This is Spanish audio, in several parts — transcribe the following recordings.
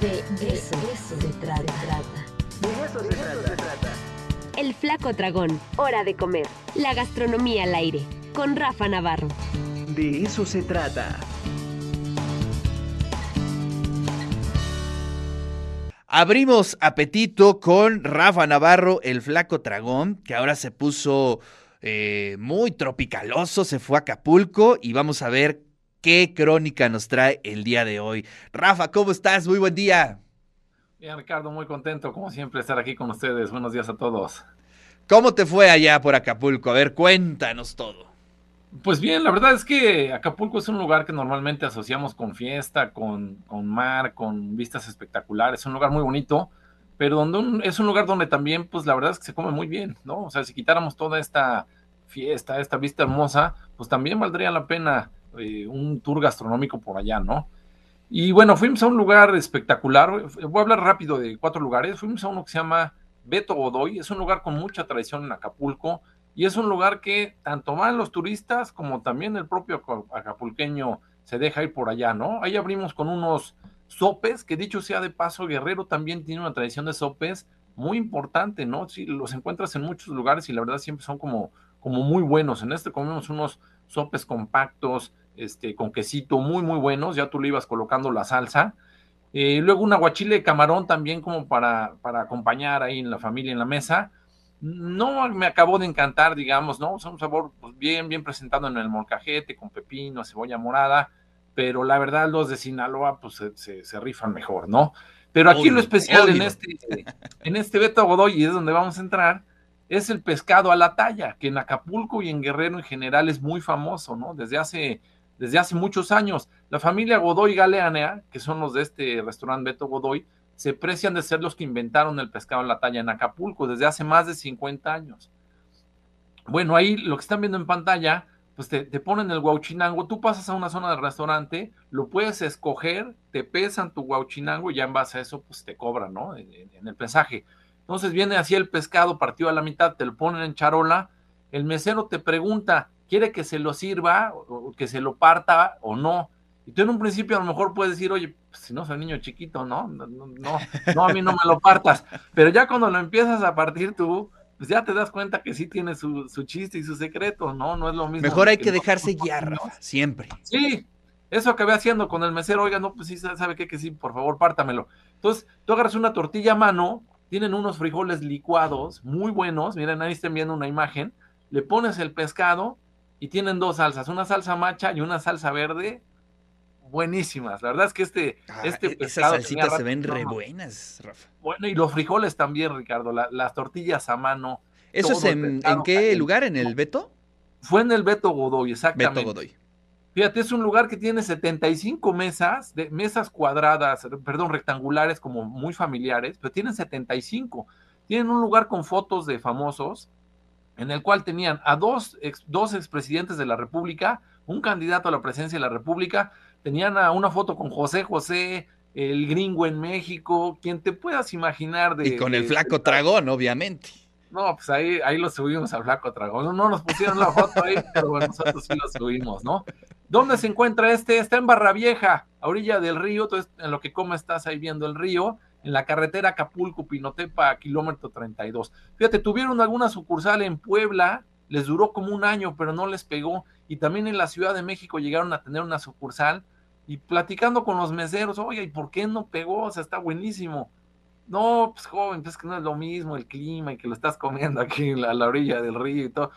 De eso, se trata. De eso se trata. El Flaco Dragón. Hora de comer. La gastronomía al aire. Con Rafa Navarro. De eso se trata. Abrimos apetito con Rafa Navarro, el flaco dragón, que ahora se puso eh, muy tropicaloso, se fue a Acapulco y vamos a ver qué crónica nos trae el día de hoy. Rafa, ¿cómo estás? Muy buen día. Bien, Ricardo, muy contento, como siempre, estar aquí con ustedes. Buenos días a todos. ¿Cómo te fue allá por Acapulco? A ver, cuéntanos todo. Pues bien, la verdad es que Acapulco es un lugar que normalmente asociamos con fiesta, con, con mar, con vistas espectaculares. Es un lugar muy bonito, pero donde es un lugar donde también, pues la verdad es que se come muy bien, ¿no? O sea, si quitáramos toda esta fiesta, esta vista hermosa, pues también valdría la pena eh, un tour gastronómico por allá, ¿no? Y bueno, fuimos a un lugar espectacular. Voy a hablar rápido de cuatro lugares. Fuimos a uno que se llama Beto Godoy. Es un lugar con mucha tradición en Acapulco y es un lugar que tanto van los turistas como también el propio acapulqueño se deja ir por allá, ¿no? Ahí abrimos con unos sopes, que dicho sea de paso, Guerrero también tiene una tradición de sopes muy importante, ¿no? Sí, los encuentras en muchos lugares y la verdad siempre son como, como muy buenos. En este comemos unos sopes compactos, este, con quesito muy, muy buenos, ya tú le ibas colocando la salsa. Eh, luego un aguachile de camarón también como para, para acompañar ahí en la familia en la mesa no me acabó de encantar, digamos, ¿no? Es un sabor pues, bien, bien presentado en el molcajete, con pepino, cebolla morada, pero la verdad los de Sinaloa pues se, rifan mejor, ¿no? Pero aquí lo especial en este, en este Beto Godoy, y es donde vamos a entrar, es el pescado a la talla, que en Acapulco y en Guerrero en general es muy famoso, ¿no? Desde hace, desde hace muchos años. La familia Godoy Galeanea, que son los de este restaurante Beto Godoy, se precian de ser los que inventaron el pescado en la talla en Acapulco desde hace más de 50 años. Bueno, ahí lo que están viendo en pantalla, pues te, ponen el guauchinango, tú pasas a una zona del restaurante, lo puedes escoger, te pesan tu guauchinango y ya en base a eso, pues te cobran, ¿no? En, en el pesaje. Entonces viene así el pescado partido a la mitad, te lo ponen en charola, el mesero te pregunta, ¿quiere que se lo sirva, o que se lo parta o no? Y tú en un principio a lo mejor puedes decir, oye, pues, si no soy niño chiquito, ¿no? No, no, no, a mí no me lo partas. Pero ya cuando lo empiezas a partir tú, pues ya te das cuenta que sí tiene su, chiste y su secreto, ¿no? No es lo mismo. Mejor hay que, dejarse guiar, siempre. Sí, eso acabé haciendo con el mesero, oiga, no, pues sí, ¿sabe qué? Que sí, por favor, pártamelo. Entonces, tú agarras una tortilla a mano, tienen unos frijoles licuados muy buenos, miren, ahí están viendo una imagen, le pones el pescado y tienen dos salsas, una salsa macha y una salsa verde, buenísimas. La verdad es que este, ah, este e-, Esas salsitas se ven re buenas, Rafa. Bueno, y los frijoles también, Ricardo, las tortillas a mano. ¿Eso es en, qué lugar? ¿En el Beto? Fue en el Beto Godoy, exactamente. Beto Godoy. Fíjate, es un lugar que tiene 75 mesas, de, mesas cuadradas, perdón, rectangulares, como muy familiares, pero tienen 75. Tienen un lugar con fotos de famosos, en el cual tenían a dos, dos expresidentes de la República, un candidato a la presidencia de la República, tenían una foto con José José, el gringo en México, quien te puedas imaginar de... Y con el flaco tragón, obviamente. No, pues ahí, ahí lo subimos al flaco tragón. No nos pusieron la foto ahí, pero bueno, nosotros sí lo subimos, ¿no? ¿Dónde se encuentra este? Está en Barra Vieja, a orilla del río, entonces en lo que come estás ahí viendo el río, en la carretera Acapulco-Pinotepa, kilómetro 32. Fíjate, tuvieron alguna sucursal en Puebla, les duró como un año, pero no les pegó. Y también en la Ciudad de México llegaron a tener una sucursal, y platicando con los meseros, oye, ¿y por qué no pegó? O sea, está buenísimo. No, pues joven, pues que no es lo mismo el clima y que lo estás comiendo aquí a la orilla del río y todo.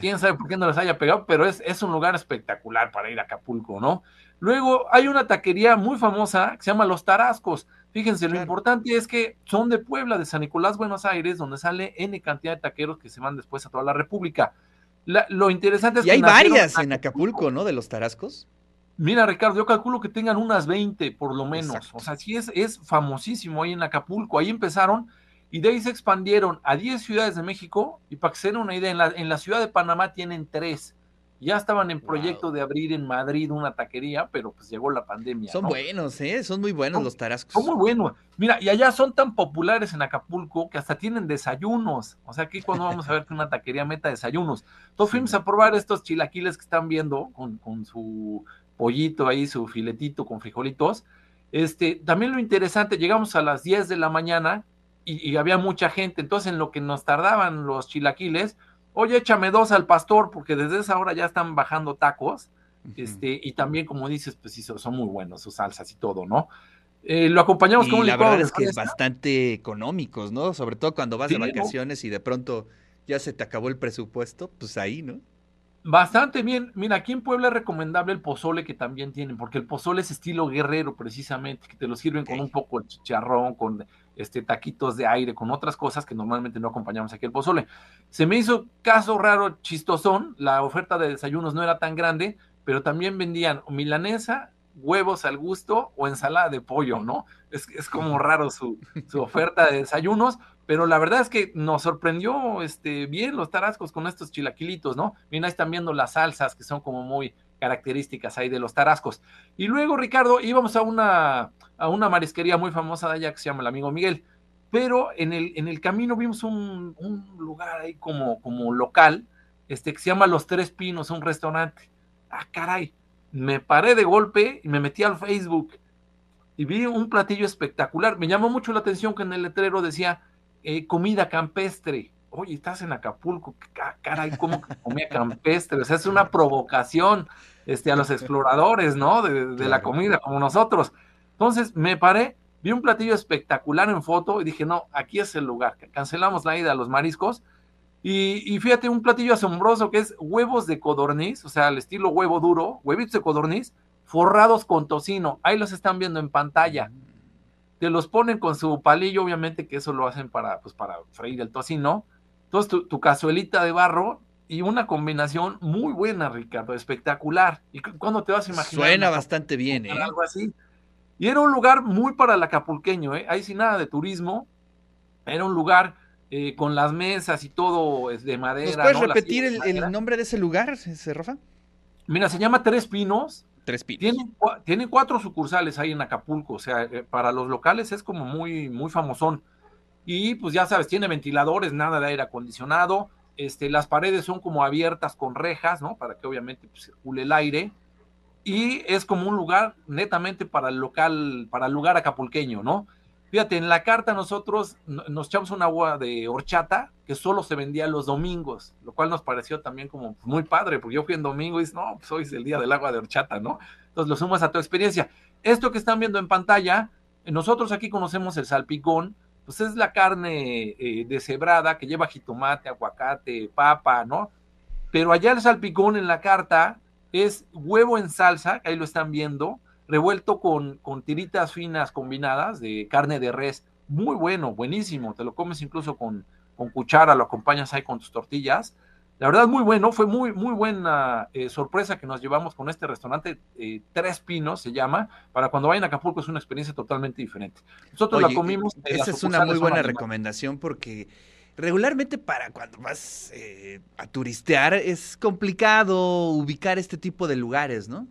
Quién sabe por qué no les haya pegado, pero es, es un lugar espectacular para ir a Acapulco, ¿no? Luego hay una taquería muy famosa que se llama Los Tarascos. Fíjense, lo importante es que son de Puebla, de San Nicolás, Buenos Aires, donde sale N cantidad de taqueros que se van después a toda la República. lo interesante es y hay varias en Acapulco, ¿no? De los Tarascos. Mira, Ricardo, yo calculo que tengan unas 20 por lo menos. O sea, sí es, es famosísimo ahí en Acapulco. Ahí empezaron y de ahí se expandieron a 10 ciudades de México. Y para que se den una idea, en la, en la ciudad de Panamá tienen tres. Ya estaban en proyecto de abrir en Madrid una taquería, pero pues llegó la pandemia. Son buenos, ¿eh? Son muy buenos los tarascos. Son muy buenos. Mira, y allá son tan populares en Acapulco que hasta tienen desayunos. O sea, aquí cuando vamos a ver que una taquería meta desayunos. Entonces fuimos a probar estos chilaquiles que están viendo con, con su pollito ahí, su filetito con frijolitos. Este, también lo interesante, llegamos a las 10 de la mañana y, y había mucha gente, entonces en lo que nos tardaban los chilaquiles, oye, échame dos al pastor, porque desde esa hora ya están bajando tacos, este, y también, como dices, pues sí, son muy buenos sus salsas y todo, ¿no? Eh, lo acompañamos con un la verdad es que es bastante económicos, ¿no? Sobre todo cuando vas de vacaciones y de pronto ya se te acabó el presupuesto, pues ahí, ¿no? Bastante bien. Mira, aquí en Puebla es recomendable el pozole que también tienen, porque el pozole es estilo guerrero, precisamente, que te lo sirven con un poco de chicharrón, con este taquitos de aire, con otras cosas que normalmente no acompañamos aquí el pozole. Se me hizo caso raro, chistosón, la oferta de desayunos no era tan grande, pero también vendían milanesa, huevos al gusto o ensalada de pollo, ¿no? Es, es como raro su, su oferta de desayunos, pero la verdad es que nos sorprendió este, bien los tarascos con estos chilaquilitos, ¿no? Bien, ahí están viendo las salsas que son como muy características ahí de los tarascos. Y luego, Ricardo, íbamos a una, a una marisquería muy famosa de allá que se llama el amigo Miguel, pero en el, en el camino vimos un, un lugar ahí como, como local, este, que se llama Los Tres Pinos, un restaurante. Ah, caray, me paré de golpe y me metí al Facebook y vi un platillo espectacular. Me llamó mucho la atención que en el letrero decía eh, comida campestre. Oye, estás en Acapulco, ca- caray, ¿cómo que comida campestre? O sea, es una provocación este, a los exploradores, ¿no? De, de la comida, como nosotros. Entonces me paré, vi un platillo espectacular en foto y dije, no, aquí es el lugar. Cancelamos la ida a los mariscos. Y, y fíjate, un platillo asombroso que es huevos de codorniz, o sea, al estilo huevo duro, huevitos de codorniz, forrados con tocino. Ahí los están viendo en pantalla te los ponen con su palillo, obviamente que eso lo hacen para, pues, para freír el tocino. Entonces, tu, tu cazuelita de barro y una combinación muy buena, Ricardo, espectacular. ¿Y cu- cuándo te vas a imaginar? Suena bastante bien, ¿eh? algo así. Y era un lugar muy para el acapulqueño, ¿eh? Ahí sin nada de turismo. Era un lugar eh, con las mesas y todo es de madera. ¿Nos puedes repetir el, nombre de ese lugar, ese Rafa? Mira, se llama Tres Pinos. Tres Pinos. Tiene cuatro sucursales ahí en Acapulco, o sea, eh, para los locales es como muy, muy famosón. Y pues ya sabes, tiene ventiladores, nada de aire acondicionado, este, las paredes son como abiertas con rejas, ¿no? Para que obviamente pues, circule el aire. Y es como un lugar netamente para el local, para el lugar acapulqueño, ¿no? Fíjate, en la carta nosotros no- nos echamos un agua de horchata que solo se vendía los domingos, lo cual nos pareció también como muy padre, porque yo fui en domingo y dices, no, pues hoy es el día del agua de horchata, ¿no? Entonces lo sumas a tu experiencia. Esto que están viendo en pantalla, nosotros aquí conocemos el salpicón, pues es la carne eh, deshebrada que lleva jitomate, aguacate, papa, ¿no? Pero allá el salpicón en la carta es huevo en salsa, ahí lo están viendo, revuelto con, con tiritas finas combinadas de carne de res. Muy bueno, buenísimo. Te lo comes incluso con, con cuchara, lo acompañas ahí con tus tortillas. La verdad, muy bueno. Fue muy, muy buena eh, sorpresa que nos llevamos con este restaurante. eh, Tres Pinos se llama. Para cuando vayan a Acapulco es una experiencia totalmente diferente. Nosotros Oye, la comimos. eh, esa las es una muy buena recomendación porque regularmente para cuando vas eh, a turistear es complicado ubicar este tipo de lugares, ¿no?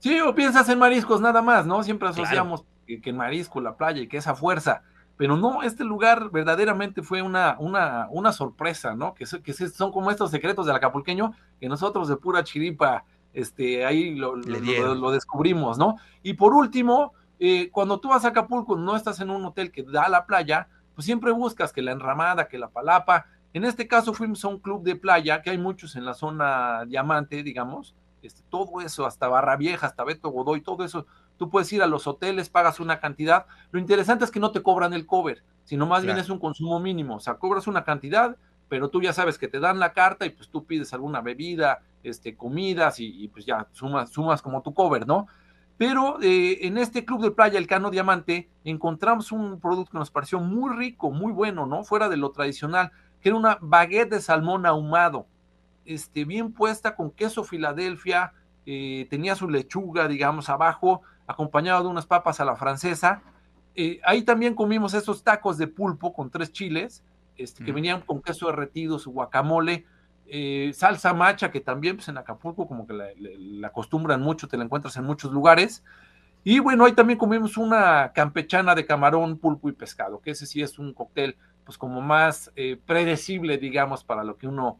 Sí, o piensas en mariscos nada más, ¿no? Siempre asociamos que, que en marisco, la playa y que esa fuerza. Pero no, este lugar verdaderamente fue una, una, una sorpresa, ¿no? Que, son como estos secretos del acapulqueño que nosotros de pura chiripa, este, ahí lo descubrimos, ¿no? Y por último, eh, cuando tú vas a Acapulco, no estás en un hotel que da a la playa, pues siempre buscas que la enramada, que la palapa. En este caso fuimos a un club de playa, que hay muchos en la zona diamante, digamos, este, todo eso, hasta Barra Vieja, hasta Beto Godoy, todo eso, tú puedes ir a los hoteles, pagas una cantidad. Lo interesante es que no te cobran el cover, sino más bien es un consumo mínimo. O sea, cobras una cantidad, pero tú ya sabes que te dan la carta y pues tú pides alguna bebida, este, comidas y, y, pues ya sumas, sumas como tu cover, ¿no? Pero eh, en este club de playa, el Cano Diamante, encontramos un producto que nos pareció muy rico, muy bueno, ¿no? Fuera de lo tradicional, que era una baguette de salmón ahumado, este, bien puesta con queso Filadelfia, eh, tenía su lechuga, digamos, abajo, acompañado de unas papas a la francesa. Eh, ahí también comimos estos tacos de pulpo con tres chiles, este, que venían con queso derretido, su guacamole, eh, salsa macha, que también pues, en Acapulco como que la, la- la acostumbran mucho, te la encuentras en muchos lugares. Y bueno, ahí también comimos una campechana de camarón, pulpo y pescado, que ese sí es un cóctel pues como más eh, predecible, digamos, para lo que uno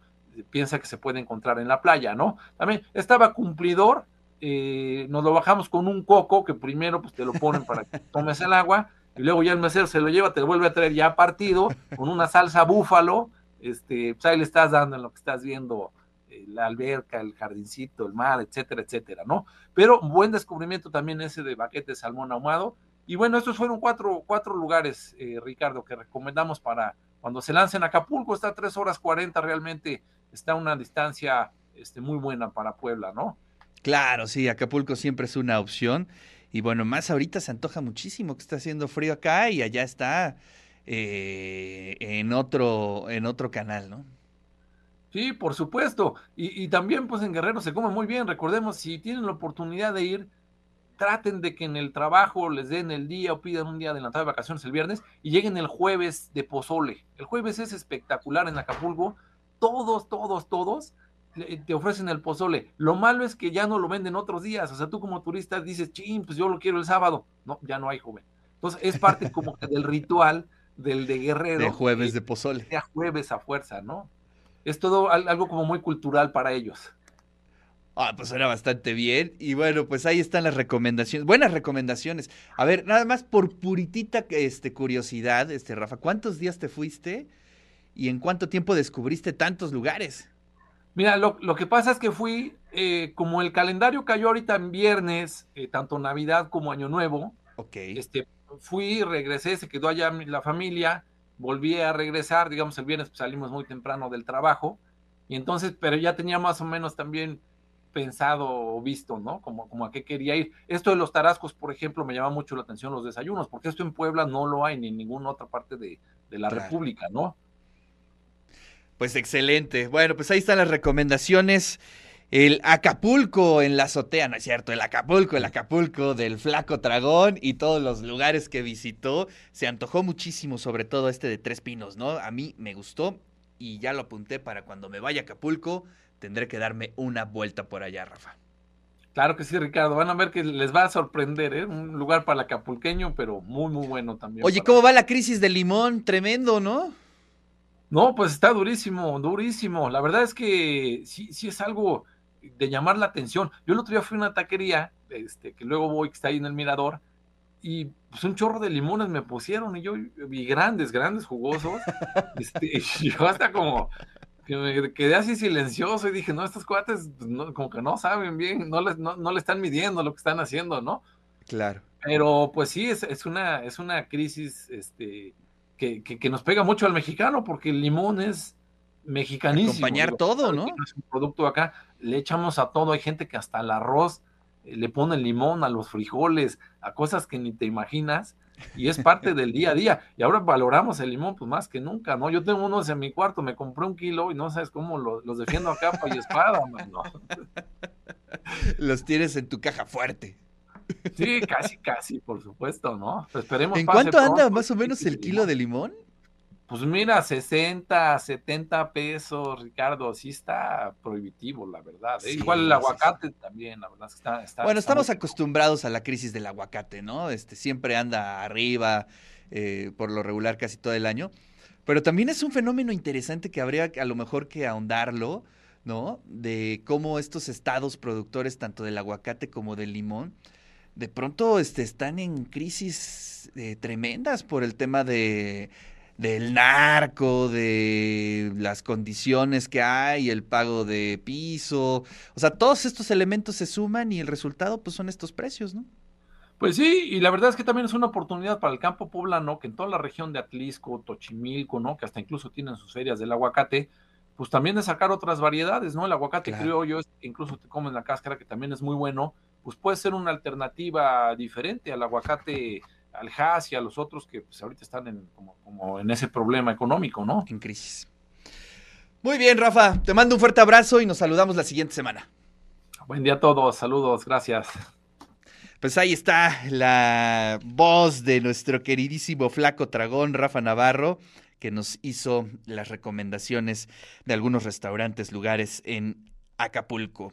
piensa que se puede encontrar en la playa, ¿no? También estaba cumplidor, eh, nos lo bajamos con un coco que primero pues te lo ponen para que tomes el agua y luego ya el mesero se lo lleva, te lo vuelve a traer ya partido con una salsa búfalo, este, pues ahí le estás dando en lo que estás viendo eh, la alberca, el jardincito, el mar, etcétera, etcétera, ¿no? Pero buen descubrimiento también ese de baquete de salmón ahumado. Y bueno, estos fueron cuatro, cuatro lugares, eh, Ricardo, que recomendamos para cuando se lancen a Acapulco. Está a 3 horas 40, realmente está una distancia este, muy buena para Puebla, ¿no? Claro, sí, Acapulco siempre es una opción. Y bueno, más ahorita se antoja muchísimo que está haciendo frío acá y allá está eh, en, otro, en otro canal, ¿no? Sí, por supuesto. Y, y, también pues en Guerrero se come muy bien. Recordemos, si tienen la oportunidad de ir, traten de que en el trabajo les den el día o pidan un día adelantado de vacaciones el viernes y lleguen el jueves de pozole. El jueves es espectacular en Acapulco. Todos, todos, todos te ofrecen el pozole. Lo malo es que ya no lo venden otros días. O sea, tú como turista dices, ching, pues yo lo quiero el sábado. No, ya no hay joven. Entonces es parte como que del ritual del de Guerrero. De jueves de pozole. De jueves a fuerza, ¿no? Es todo algo como muy cultural para ellos. Ah, pues suena bastante bien. Y bueno, pues ahí están las recomendaciones. Buenas recomendaciones. A ver, nada más por puritita este, curiosidad, este, Rafa, ¿cuántos días te fuiste y en cuánto tiempo descubriste tantos lugares? Mira, lo, lo, que pasa es que fui, eh, como el calendario cayó ahorita en viernes, eh, tanto Navidad como Año Nuevo, okay. este, fui, regresé, se quedó allá la familia, volví a regresar, digamos, el viernes pues, salimos muy temprano del trabajo, y entonces, pero ya tenía más o menos también pensado o visto, ¿no? Como, como a qué quería ir. Esto de los tarascos, por ejemplo, me llama mucho la atención los desayunos, porque esto en Puebla no lo hay ni en ninguna otra parte de, de la claro. República, ¿no? Pues excelente. Bueno, pues ahí están las recomendaciones. El Acapulco en la azotea, no es cierto, el Acapulco, el Acapulco del Flaco Dragón y todos los lugares que visitó. Se antojó muchísimo, sobre todo este de Tres Pinos, ¿no? A mí me gustó y ya lo apunté para cuando me vaya a Acapulco, tendré que darme una vuelta por allá, Rafa. Claro que sí, Ricardo. Van a ver que les va a sorprender, ¿eh? Un lugar para el acapulqueño, pero muy, muy bueno también. Oye, ¿cómo va la crisis del limón? Tremendo, ¿no? No, pues está durísimo, durísimo. La verdad es que sí, sí es algo de llamar la atención. Yo el otro día fui a una taquería, este, que luego voy, que está ahí en el mirador, y pues un chorro de limones me pusieron, y yo vi grandes, grandes, jugosos. este, y yo hasta como que me quedé así silencioso y dije, no, estos cuates pues, no, como que no saben bien, no les, no, no le están midiendo lo que están haciendo, ¿no? Claro. Pero pues sí, es, es una, es una crisis, este, que, que, que, nos pega mucho al mexicano, porque el limón es mexicanísimo. Acompañar digo, todo, ¿no? Es un producto acá, le echamos a todo, hay gente que hasta al arroz eh, le pone limón, a los frijoles, a cosas que ni te imaginas, y es parte del día a día. Y ahora valoramos el limón, pues más que nunca, ¿no? Yo tengo unos en mi cuarto, me compré un kilo y no sabes cómo los, los defiendo a capa y espada, mano. Los tienes en tu caja fuerte. Sí, casi, casi, por supuesto, ¿no? Esperemos. ¿En cuánto anda pronto, más o menos el kilo de limón? Pues mira, 60, 70 pesos, Ricardo, sí está prohibitivo, la verdad. ¿eh? Sí, Igual el aguacate sí, sí. también, la verdad. Está, está, bueno, estamos está acostumbrados a la crisis del aguacate, ¿no? Este siempre anda arriba, eh, por lo regular, casi todo el año. Pero también es un fenómeno interesante que habría a lo mejor que ahondarlo, ¿no? De cómo estos estados productores, tanto del aguacate como del limón, de pronto este, están en crisis eh, tremendas por el tema de del narco, de las condiciones que hay, el pago de piso, o sea, todos estos elementos se suman y el resultado pues son estos precios, ¿no? Pues sí, y la verdad es que también es una oportunidad para el campo poblano, que en toda la región de Atlisco, Tochimilco, ¿no? Que hasta incluso tienen sus ferias del aguacate, pues también de sacar otras variedades, ¿no? El aguacate claro. criollo, incluso te comen la cáscara, que también es muy bueno, pues puede ser una alternativa diferente al aguacate al Haas y a los otros que pues, ahorita están en, como, como, en ese problema económico, ¿no? En crisis. Muy bien, Rafa, te mando un fuerte abrazo y nos saludamos la siguiente semana. Buen día a todos, saludos, gracias. Pues ahí está la voz de nuestro queridísimo flaco dragón, Rafa Navarro, que nos hizo las recomendaciones de algunos restaurantes, lugares en Acapulco.